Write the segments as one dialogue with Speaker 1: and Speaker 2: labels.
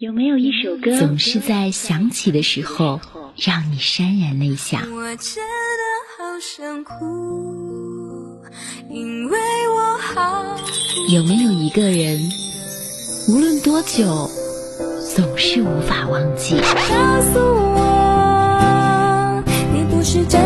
Speaker 1: 有没有一首歌
Speaker 2: 总是在想起的时候让你潸然泪下？
Speaker 3: 我真的好想哭，因为我好。
Speaker 2: 有没有一个人，无论多久，总是无法忘记？
Speaker 3: 告诉我，你不是真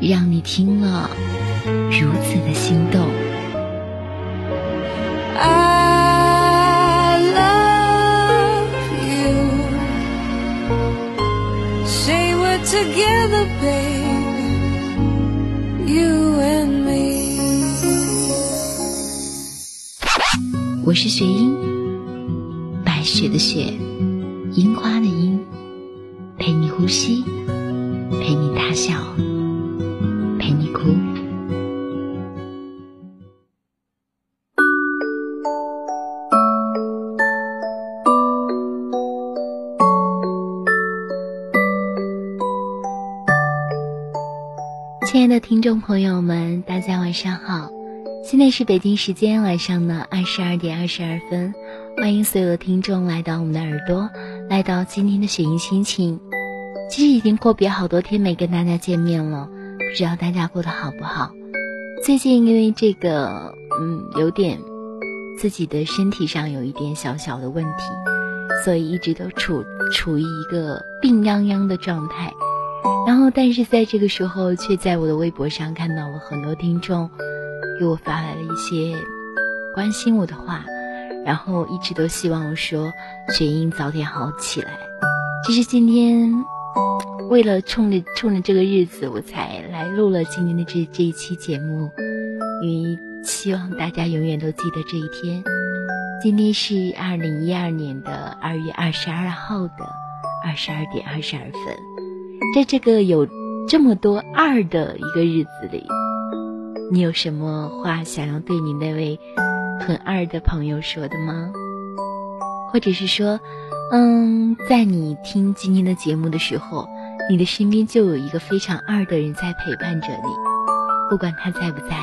Speaker 2: 让你听了如此的心动
Speaker 3: ？I love you. Say we're together, baby. You and me.
Speaker 2: 我是雪英，白雪的雪，樱花的樱，陪你呼吸，陪你大笑，听众朋友们，大家晚上好。现在是北京时间晚上的二十二点二十二分，欢迎所有的听众来到我们的耳朵，来到今天的雪莹心情。其实已经阔别好多天没跟大家见面了，不知道大家过得好不好？最近因为这个，嗯，有点自己的身体上有一点小小的问题，所以一直都处处于一个病殃殃的状态。然后，但是在这个时候，却在我的微博上看到了很多听众给我发来了一些关心我的话，然后一直都希望我说雪英早点好起来。其实今天，为了冲着冲着这个日子，我才来录了今天的这这一期节目，因为希望大家永远都记得这一天。今天是二零一二年的二月二十二号的二十二点二十二分。在这个有这么多二的一个日子里，你有什么话想要对你那位很二的朋友说的吗？或者是说，嗯，在你听今天的节目的时候，你的身边就有一个非常二的人在陪伴着你，不管他在不在，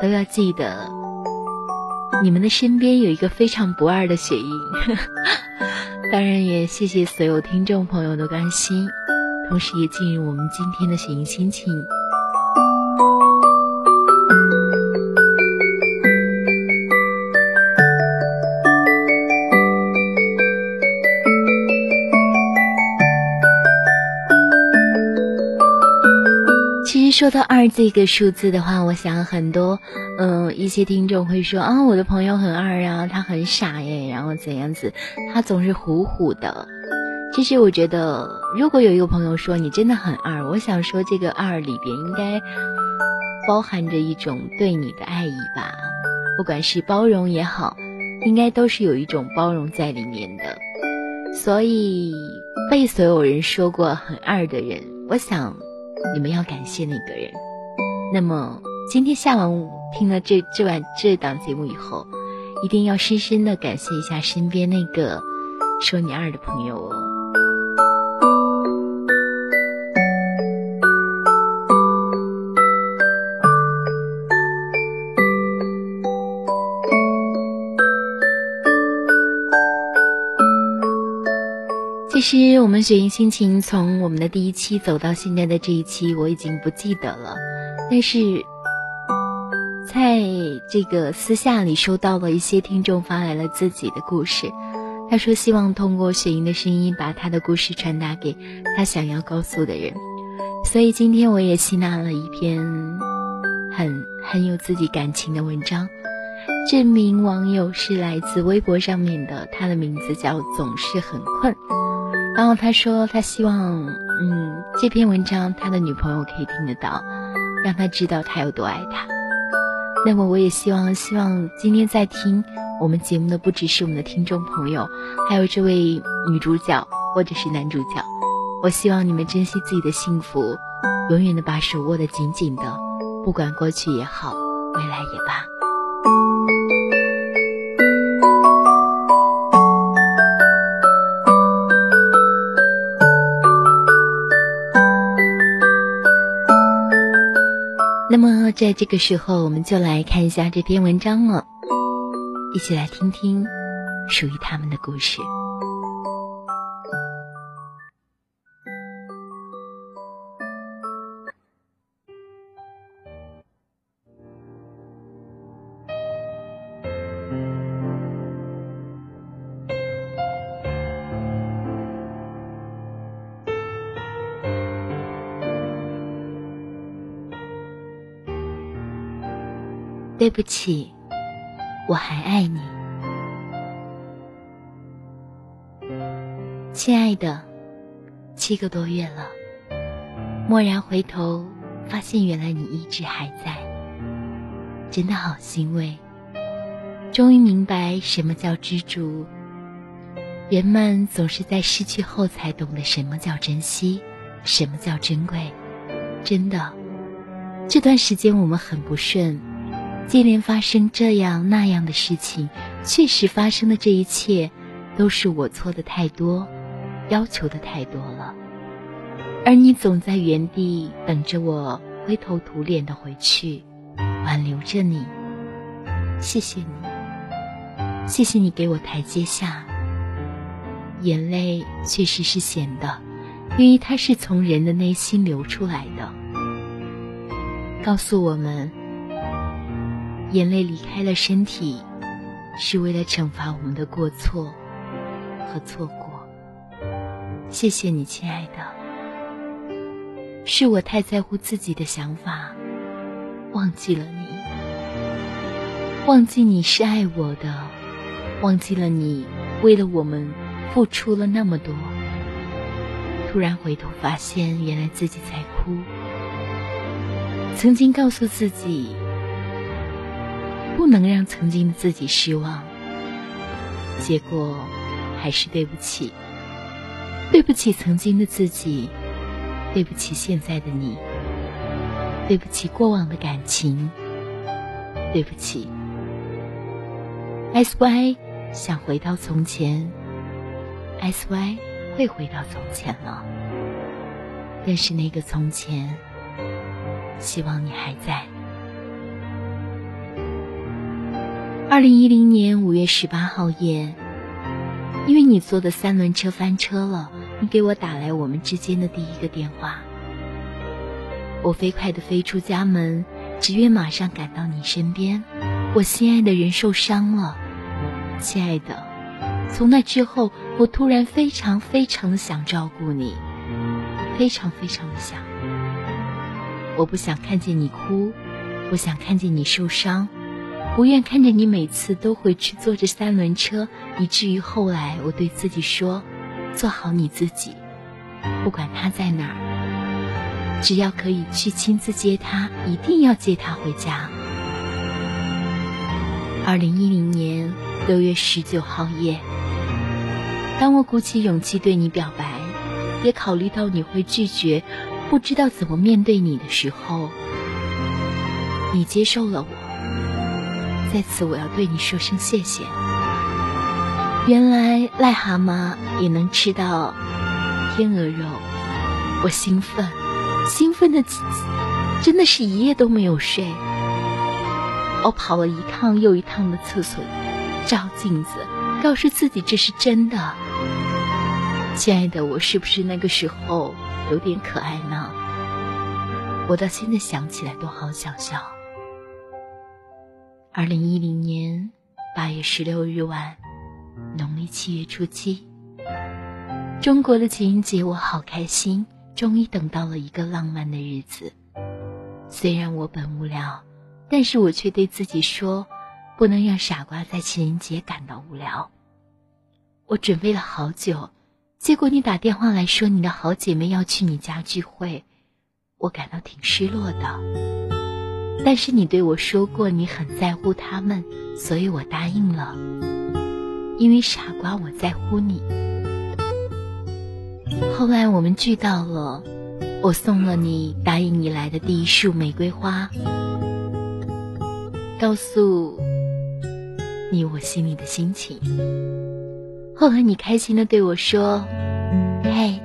Speaker 2: 都要记得，你们的身边有一个非常不二的雪莹。当然，也谢谢所有听众朋友的关心。同时也进入我们今天的雪音心情。其实说到二这个数字的话，我想很多，嗯，一些听众会说啊，我的朋友很二啊，他很傻耶，然后怎样子，他总是虎虎的。其实我觉得，如果有一个朋友说你真的很二，我想说这个二里边应该包含着一种对你的爱意吧，不管是包容也好，应该都是有一种包容在里面的。所以被所有人说过很二的人，我想你们要感谢那个人。那么今天下完听了这这晚这档节目以后，一定要深深的感谢一下身边那个说你二的朋友哦。其实我们雪莹心情从我们的第一期走到现在的这一期，我已经不记得了。但是，在这个私下里收到了一些听众发来了自己的故事，他说希望通过雪莹的声音把他的故事传达给他想要告诉的人。所以今天我也吸纳了一篇很很有自己感情的文章。这名网友是来自微博上面的，他的名字叫总是很困。然后他说，他希望，嗯，这篇文章他的女朋友可以听得到，让他知道他有多爱他。那么我也希望，希望今天在听我们节目的不只是我们的听众朋友，还有这位女主角或者是男主角。我希望你们珍惜自己的幸福，永远的把手握得紧紧的，不管过去也好，未来也罢。在这个时候，我们就来看一下这篇文章了，一起来听听属于他们的故事。对不起，我还爱你，亲爱的。七个多月了，蓦然回头，发现原来你一直还在，真的好欣慰。终于明白什么叫知足。人们总是在失去后才懂得什么叫珍惜，什么叫珍贵。真的，这段时间我们很不顺。接连发生这样那样的事情，确实发生的这一切，都是我错的太多，要求的太多了，而你总在原地等着我灰头土脸的回去，挽留着你。谢谢你，谢谢你给我台阶下。眼泪确实是咸的，因为它是从人的内心流出来的，告诉我们。眼泪离开了身体，是为了惩罚我们的过错和错过。谢谢你，亲爱的。是我太在乎自己的想法，忘记了你，忘记你是爱我的，忘记了你为了我们付出了那么多。突然回头发现，原来自己在哭。曾经告诉自己。不能让曾经的自己失望，结果还是对不起，对不起曾经的自己，对不起现在的你，对不起过往的感情，对不起。S Y 想回到从前，S Y 会回到从前了，但是那个从前，希望你还在。二零一零年五月十八号夜，因为你坐的三轮车翻车了，你给我打来我们之间的第一个电话。我飞快地飞出家门，只愿马上赶到你身边。我心爱的人受伤了，亲爱的。从那之后，我突然非常非常的想照顾你，非常非常的想。我不想看见你哭，不想看见你受伤。不愿看着你每次都回去坐着三轮车，以至于后来我对自己说：“做好你自己，不管他在哪儿，只要可以去亲自接他，一定要接他回家。”二零一零年六月十九号夜，当我鼓起勇气对你表白，也考虑到你会拒绝，不知道怎么面对你的时候，你接受了我。在此，我要对你说声谢谢。原来癞蛤蟆也能吃到天鹅肉，我兴奋，兴奋的真的是一夜都没有睡。我跑了一趟又一趟的厕所，照镜子，告诉自己这是真的。亲爱的，我是不是那个时候有点可爱呢？我到现在想起来都好想笑。二零一零年八月十六日晚，农历七月初七，中国的情人节，我好开心，终于等到了一个浪漫的日子。虽然我本无聊，但是我却对自己说，不能让傻瓜在情人节感到无聊。我准备了好久，结果你打电话来说你的好姐妹要去你家聚会，我感到挺失落的。但是你对我说过你很在乎他们，所以我答应了。因为傻瓜，我在乎你。后来我们聚到了，我送了你答应你来的第一束玫瑰花，告诉你我心里的心情。后来你开心的对我说：“嘿，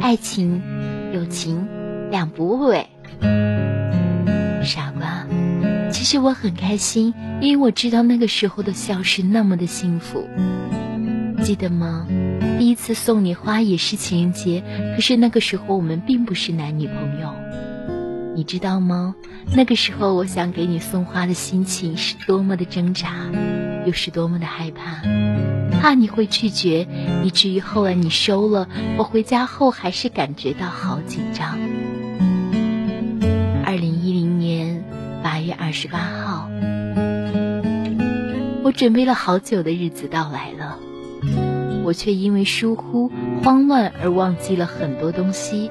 Speaker 2: 爱情、友情两不误。”傻瓜，其实我很开心，因为我知道那个时候的笑是那么的幸福。记得吗？第一次送你花也是情人节，可是那个时候我们并不是男女朋友，你知道吗？那个时候我想给你送花的心情是多么的挣扎，又是多么的害怕，怕你会拒绝，以至于后来你收了，我回家后还是感觉到好紧张。月二十八号，我准备了好久的日子到来了。我却因为疏忽、慌乱而忘记了很多东西，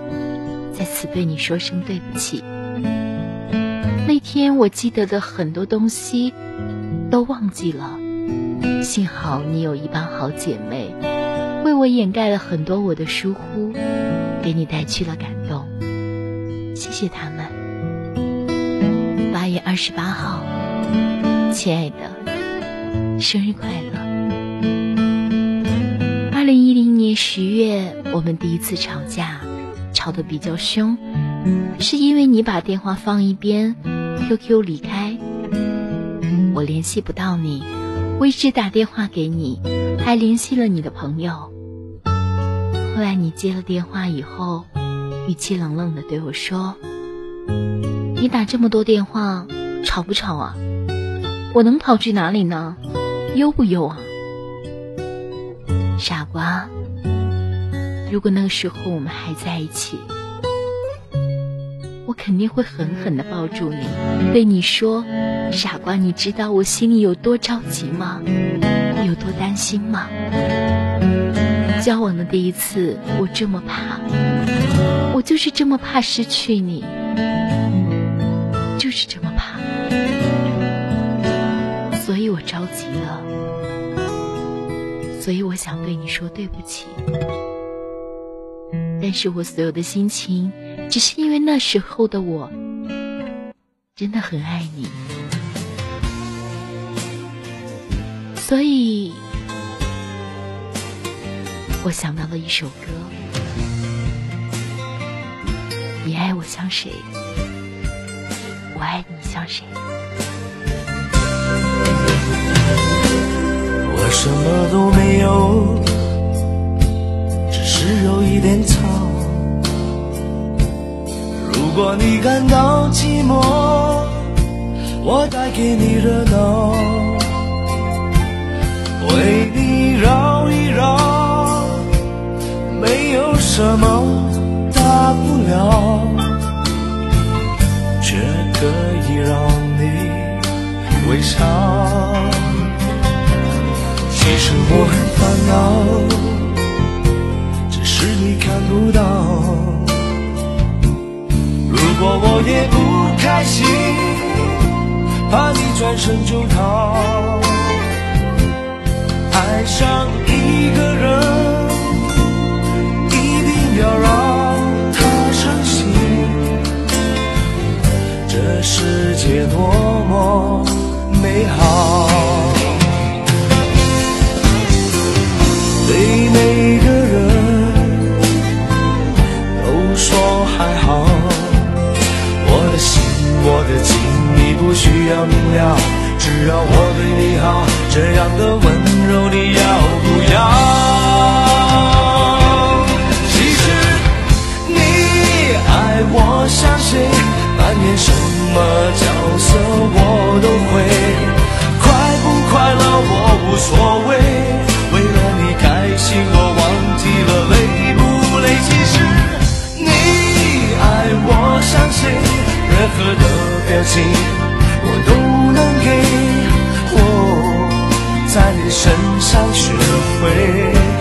Speaker 2: 在此对你说声对不起。那天我记得的很多东西都忘记了，幸好你有一帮好姐妹，为我掩盖了很多我的疏忽，给你带去了感动。谢谢他们。八月二十八号，亲爱的，生日快乐！二零一零年十月，我们第一次吵架，吵得比较凶，是因为你把电话放一边，QQ 离开，我联系不到你，我一直打电话给你，还联系了你的朋友。后来你接了电话以后，语气冷冷的对我说：“你打这么多电话，吵不吵啊？我能跑去哪里呢？忧不忧啊？”傻瓜，如果那个时候我们还在一起，我肯定会狠狠的抱住你，对你说：“傻瓜，你知道我心里有多着急吗？有多担心吗？”交往的第一次，我这么怕，我就是这么怕失去你，就是这么怕，所以我着急了。所以我想对你说对不起，但是我所有的心情，只是因为那时候的我真的很爱你，所以我想到了一首歌，你爱我像谁，我爱你像谁。
Speaker 1: 我什么都没有，只是有一点草。如果你感到寂寞，我带给你热闹，为你绕一绕，没有什么大不了，微笑。其实我很烦恼，只是你看不到。如果我也不开心，怕你转身就逃。任何的表情我都能给。我在你身上学会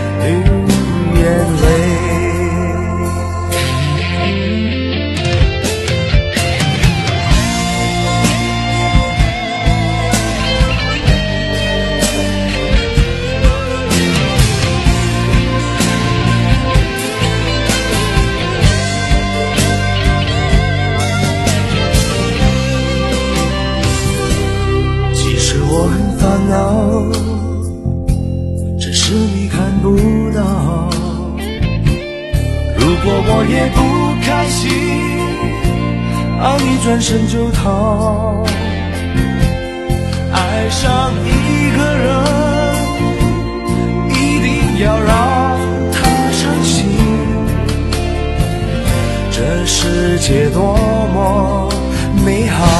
Speaker 1: 如果我也不开心而你转身就逃爱上一个人一定要让他伤心。这世界多么美好。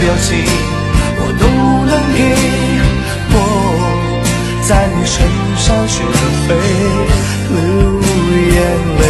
Speaker 1: 表情我都能给，我在你身上学会流眼泪。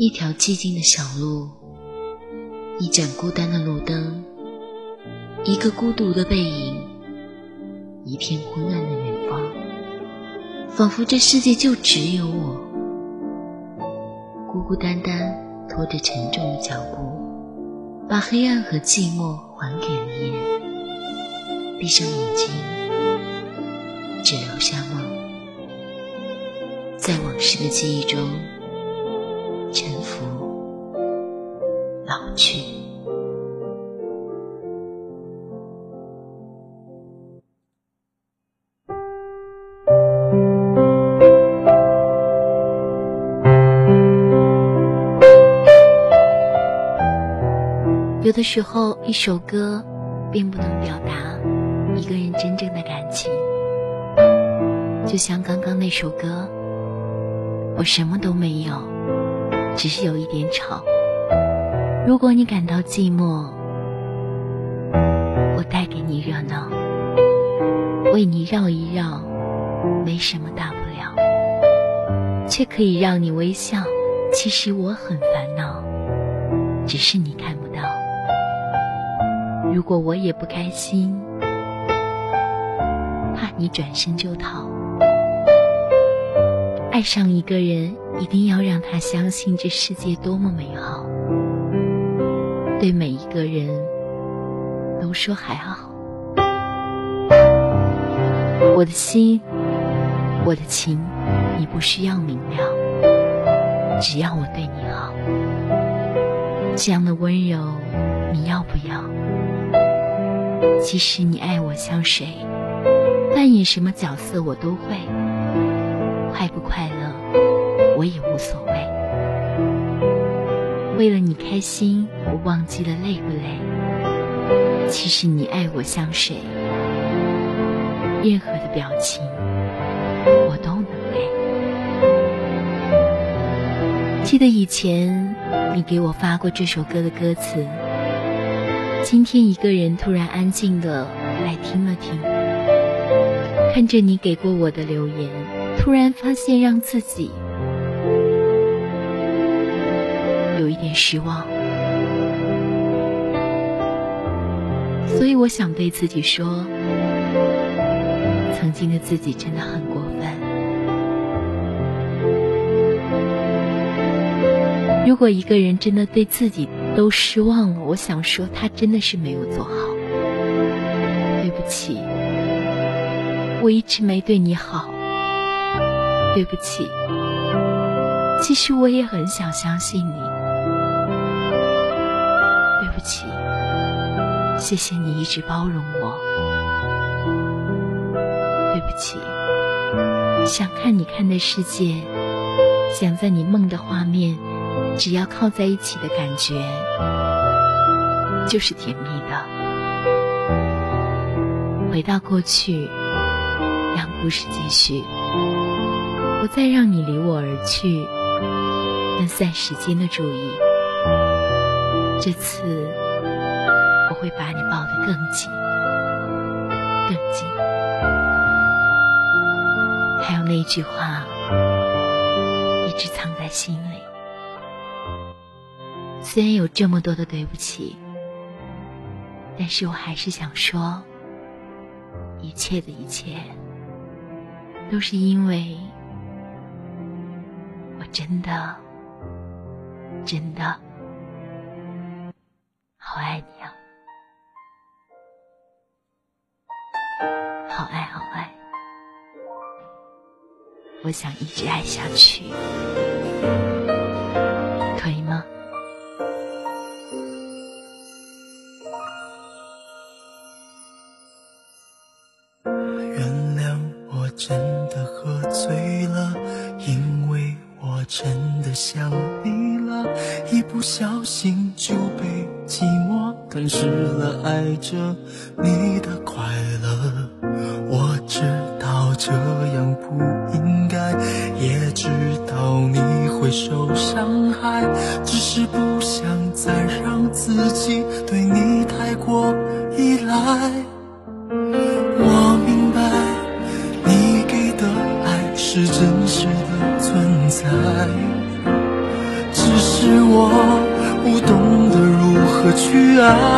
Speaker 2: 一条寂静的小路，一盏孤单的路灯，一个孤独的背影，一片昏暗的远方，仿佛这世界就只有我，孤孤单单拖着沉重的脚步，把黑暗和寂寞还给了夜。闭上眼睛，只留下梦，在往事的记忆中。的时候，一首歌并不能表达一个人真正的感情，就像刚刚那首歌，我什么都没有。只是有一点吵。如果你感到寂寞，我带给你热闹，为你绕一绕，没什么大不了，却可以让你微笑。其实我很烦恼，只是你看不。如果我也不开心，怕你转身就逃。爱上一个人，一定要让他相信这世界多么美好。对每一个人都说还好。我的心，我的情，你不需要明了，只要我对你好。这样的温柔，你要不要？即使你爱我像谁，扮演什么角色，我都会。快不快乐，我也无所谓。为了你开心，我忘记了累不累。其实你爱我像谁，任何的表情我都能给。记得以前你给我发过这首歌的歌词，今天一个人突然安静的来听了听，看着你给过我的留言。突然发现让自己有一点失望，所以我想对自己说：曾经的自己真的很过分。如果一个人真的对自己都失望了我想说他真的是没有做好。对不起我一直没对你好。对不起。其实我也很想相信你。对不起谢谢你一直包容我。对不起想看你看的世界想在你梦的画面只要靠在一起的感觉，就是甜蜜的。回到过去，让故事继续，不再让你离我而去，分散时间的注意。这次我会把你抱得更紧，更紧。还有那句话，一直藏在心里。虽然有这么多的对不起，但是我还是想说，一切的一切，都是因为我真的，真的。好爱你啊，好爱好爱，我想一直爱下去，
Speaker 4: 想你了，一不小心就被。寂寞吞噬了爱着你的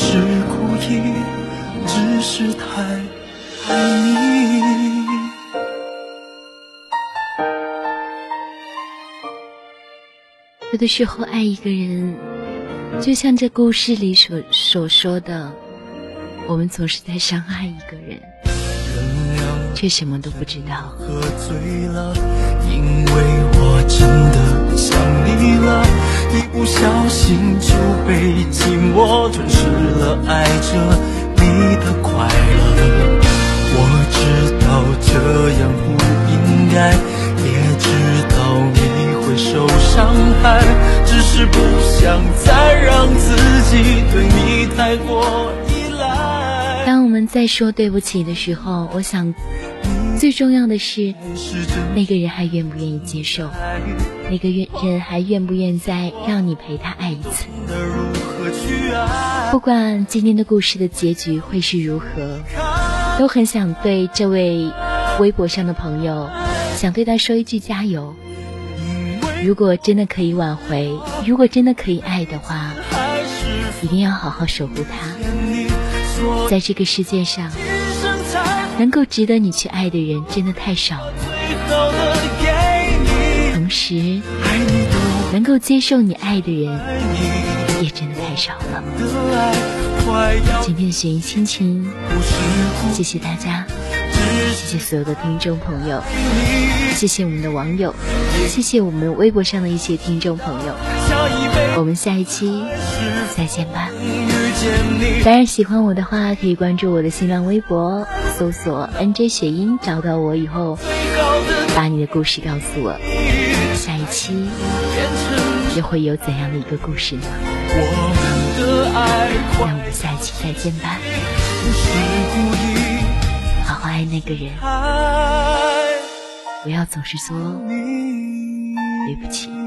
Speaker 4: 是故意，只是太爱你。
Speaker 2: 有的时候，爱一个人，就像这故事里所所说的，我们总是在伤害一个人，却什么都不知道。
Speaker 4: 喝醉了，因为我。真的想你了，一不小心就被寂寞吞噬了，爱着你的快乐。我知道这样不应该，也知道你会受伤害，只是不想再让自己对你太过依赖。
Speaker 2: 当我们在说对不起的时候，我想。你最重要的是，那个人还愿不愿意接受？那个人还愿不愿再让你陪他爱一次？不管今天的故事的结局会是如何，都很想对这位微博上的朋友，想对他说一句加油。如果真的可以挽回，如果真的可以爱的话，一定要好好守护他。在这个世界上。能够值得你去爱的人真的太少了，同时，能够接受你爱的人也真的太少了。今天的雪音心情，谢谢大家，谢谢所有的听众朋友，谢谢我们的网友，谢谢我们微博上的一些听众朋友。我们下一期再见吧。当然，喜欢我的话，可以关注我的新浪微博，搜索 “nj 雪音”，找到我以后，把你的故事告诉我。下一期又会有怎样的一个故事呢？让我们下一期再见吧。好好爱那个人，不要总是说对不起。